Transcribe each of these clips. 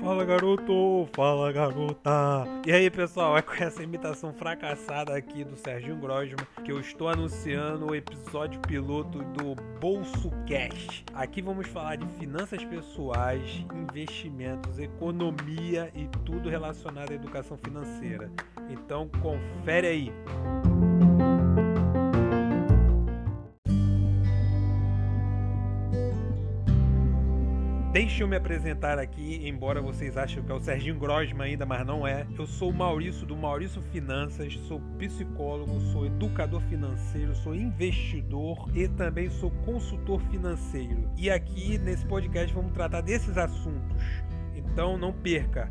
Fala garoto, fala garota. E aí pessoal, é com essa imitação fracassada aqui do Serginho Grosman que eu estou anunciando o episódio piloto do Bolso Cash. Aqui vamos falar de finanças pessoais, investimentos, economia e tudo relacionado à educação financeira. Então confere aí. Deixa eu me apresentar aqui, embora vocês achem que é o Serginho Grosman ainda, mas não é. Eu sou o Maurício do Maurício Finanças, sou psicólogo, sou educador financeiro, sou investidor e também sou consultor financeiro. E aqui nesse podcast vamos tratar desses assuntos. Então não perca.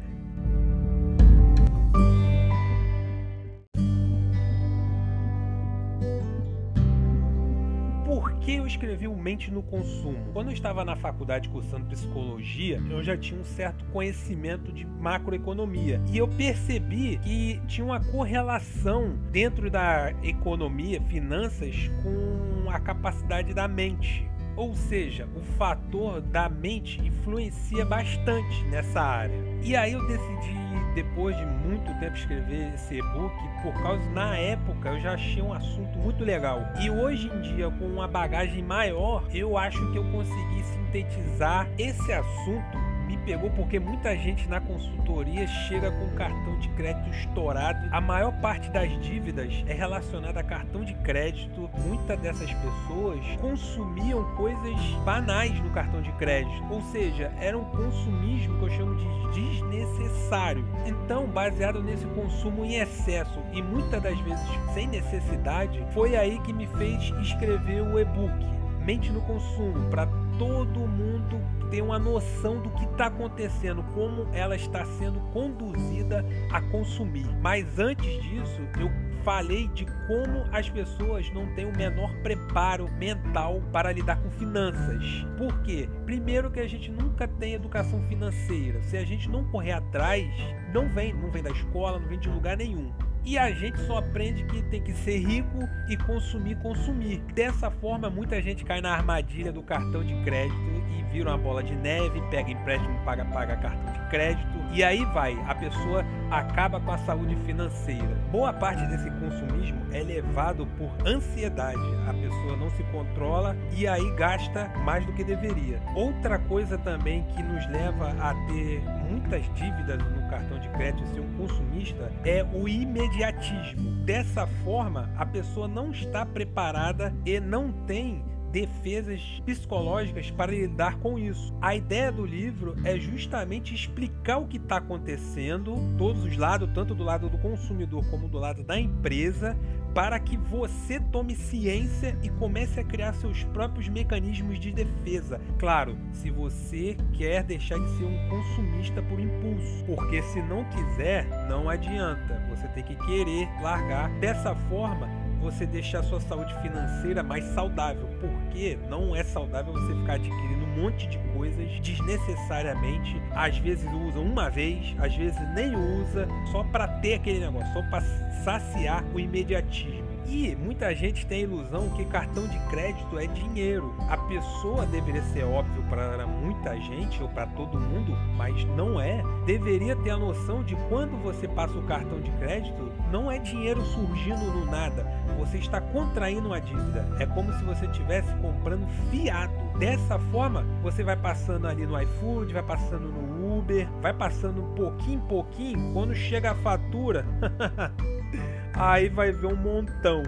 Que eu escrevi o Mente no Consumo? Quando eu estava na faculdade cursando psicologia, eu já tinha um certo conhecimento de macroeconomia e eu percebi que tinha uma correlação dentro da economia, finanças, com a capacidade da mente. Ou seja, o fator da mente influencia bastante nessa área. E aí eu decidi depois de muito tempo escrever esse e-book, por causa na época eu já achei um assunto muito legal. E hoje em dia, com uma bagagem maior, eu acho que eu consegui sintetizar esse assunto me pegou porque muita gente na consultoria chega com cartão de crédito estourado. A maior parte das dívidas é relacionada a cartão de crédito. Muitas dessas pessoas consumiam coisas banais no cartão de crédito, ou seja, era um consumismo que eu chamo de desnecessário. Então, baseado nesse consumo em excesso e muitas das vezes sem necessidade, foi aí que me fez escrever o e-book Mente no Consumo para todo mundo ter uma noção do que está acontecendo, como ela está sendo conduzida a consumir. Mas antes disso, eu falei de como as pessoas não têm o menor preparo mental para lidar com finanças. Por quê? Primeiro que a gente nunca tem educação financeira. Se a gente não correr atrás, não vem, não vem da escola, não vem de lugar nenhum. E a gente só aprende que tem que ser rico e consumir, consumir. Dessa forma, muita gente cai na armadilha do cartão de crédito e vira uma bola de neve, pega empréstimo, paga, paga cartão de crédito e aí vai, a pessoa acaba com a saúde financeira. Boa parte desse consumismo é levado por ansiedade. A pessoa não se controla e aí gasta mais do que deveria. Outra coisa também que nos leva a ter muitas dívidas no cartão de crédito ser um consumista é o imediatismo. Dessa forma, a pessoa não está preparada e não tem defesas psicológicas para lidar com isso. A ideia do livro é justamente explicar o que está acontecendo, todos os lados, tanto do lado do consumidor como do lado da empresa, para que você tome ciência e comece a criar seus próprios mecanismos de defesa. Claro, se você quer deixar de ser um consumista por impulso, porque se não quiser, não adianta. Você tem que querer largar. Dessa forma, você deixar sua saúde financeira mais saudável, porque não é saudável você ficar adquirindo um monte de coisas desnecessariamente. Às vezes usa uma vez, às vezes nem usa, só para ter aquele negócio, só para saciar o imediatismo. E muita gente tem a ilusão que cartão de crédito é dinheiro. A pessoa deveria ser óbvio para muita gente ou para todo mundo, mas não é. Deveria ter a noção de quando você passa o cartão de crédito, não é dinheiro surgindo no nada. Você está contraindo uma dívida. É como se você estivesse comprando fiado. Dessa forma, você vai passando ali no iFood, vai passando no Uber, vai passando pouquinho em pouquinho. Quando chega a fatura, aí vai ver um montão.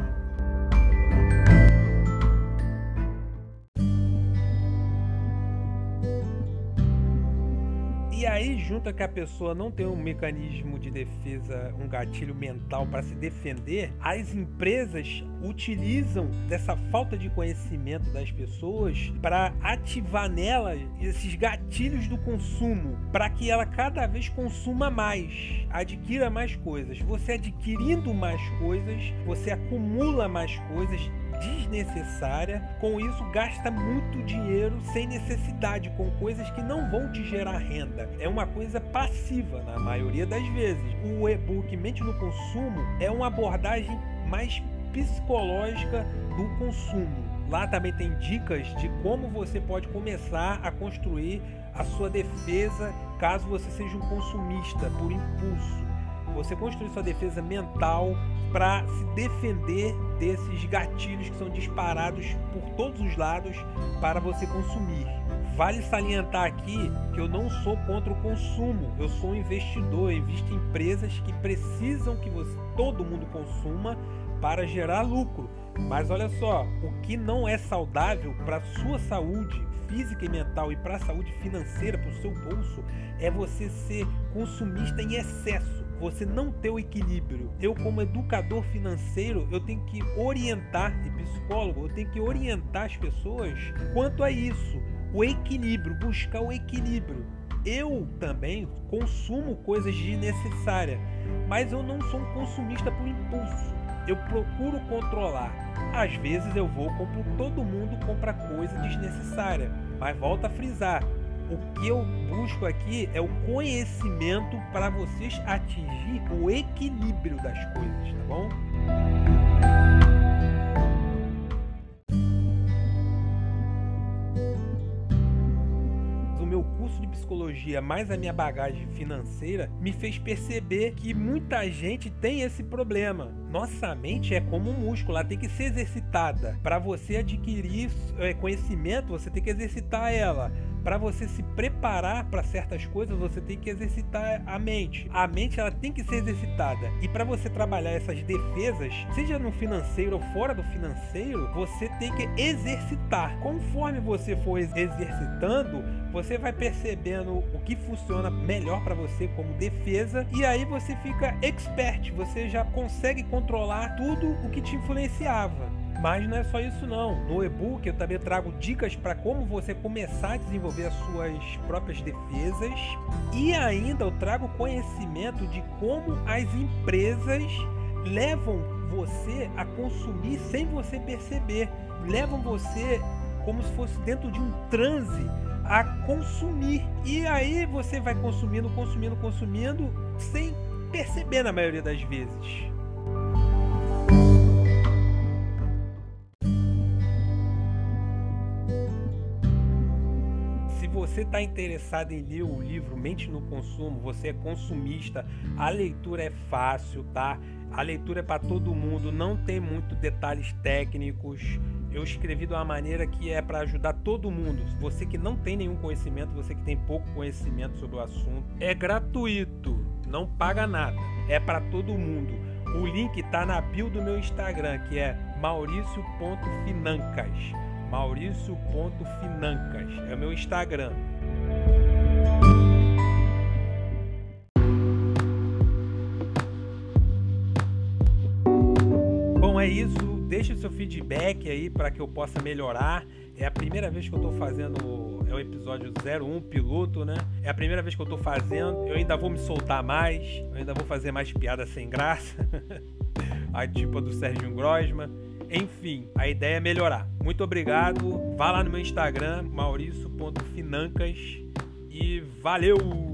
E aí, junto que a pessoa não tem um mecanismo de defesa, um gatilho mental para se defender, as empresas utilizam dessa falta de conhecimento das pessoas para ativar nela esses gatilhos do consumo, para que ela cada vez consuma mais, adquira mais coisas. Você adquirindo mais coisas, você acumula mais coisas desnecessária. Com isso, gasta muito dinheiro sem necessidade, com coisas que não vão te gerar renda. É uma coisa passiva na maioria das vezes. O e-book Mente no Consumo é uma abordagem mais psicológica do consumo. Lá também tem dicas de como você pode começar a construir a sua defesa caso você seja um consumista por impulso. Você construir sua defesa mental para se defender desses gatilhos que são disparados por todos os lados para você consumir. Vale salientar aqui que eu não sou contra o consumo, eu sou um investidor, eu invisto em empresas que precisam que você, todo mundo consuma para gerar lucro. Mas olha só, o que não é saudável para a sua saúde física e mental e para a saúde financeira, para o seu bolso, é você ser consumista em excesso, você não ter o equilíbrio. Eu, como educador financeiro, eu tenho que orientar, e psicólogo, eu tenho que orientar as pessoas quanto a isso, o equilíbrio, buscar o equilíbrio. Eu também consumo coisas desnecessárias, mas eu não sou um consumista por impulso eu procuro controlar. Às vezes eu vou, compro, todo mundo compra coisa desnecessária, mas volta a frisar. O que eu busco aqui é o conhecimento para vocês atingir o equilíbrio das coisas, tá bom? psicologia mais a minha bagagem financeira me fez perceber que muita gente tem esse problema. Nossa mente é como um músculo, ela tem que ser exercitada. Para você adquirir é, conhecimento, você tem que exercitar ela para você se preparar para certas coisas, você tem que exercitar a mente. A mente ela tem que ser exercitada. E para você trabalhar essas defesas, seja no financeiro ou fora do financeiro, você tem que exercitar. Conforme você for exercitando, você vai percebendo o que funciona melhor para você como defesa e aí você fica expert, você já consegue controlar tudo o que te influenciava. Mas não é só isso não. No e-book eu também trago dicas para como você começar a desenvolver as suas próprias defesas e ainda eu trago conhecimento de como as empresas levam você a consumir sem você perceber, levam você como se fosse dentro de um transe a consumir. E aí você vai consumindo, consumindo, consumindo sem perceber na maioria das vezes. Você está interessado em ler o livro Mente no Consumo, você é consumista, a leitura é fácil, tá? A leitura é para todo mundo, não tem muito detalhes técnicos. Eu escrevi de uma maneira que é para ajudar todo mundo. Você que não tem nenhum conhecimento, você que tem pouco conhecimento sobre o assunto, é gratuito, não paga nada. É para todo mundo. O link está na bio do meu Instagram, que é mauricio.financas. Maurício.financas é o meu Instagram. Bom, é isso. Deixe seu feedback aí para que eu possa melhorar. É a primeira vez que eu estou fazendo é o episódio 01 piloto, né? É a primeira vez que eu estou fazendo. Eu ainda vou me soltar mais, eu ainda vou fazer mais piada sem graça. a tipo do Sérgio Grosma. Enfim, a ideia é melhorar. Muito obrigado. Vá lá no meu Instagram, mauricio.financas e valeu!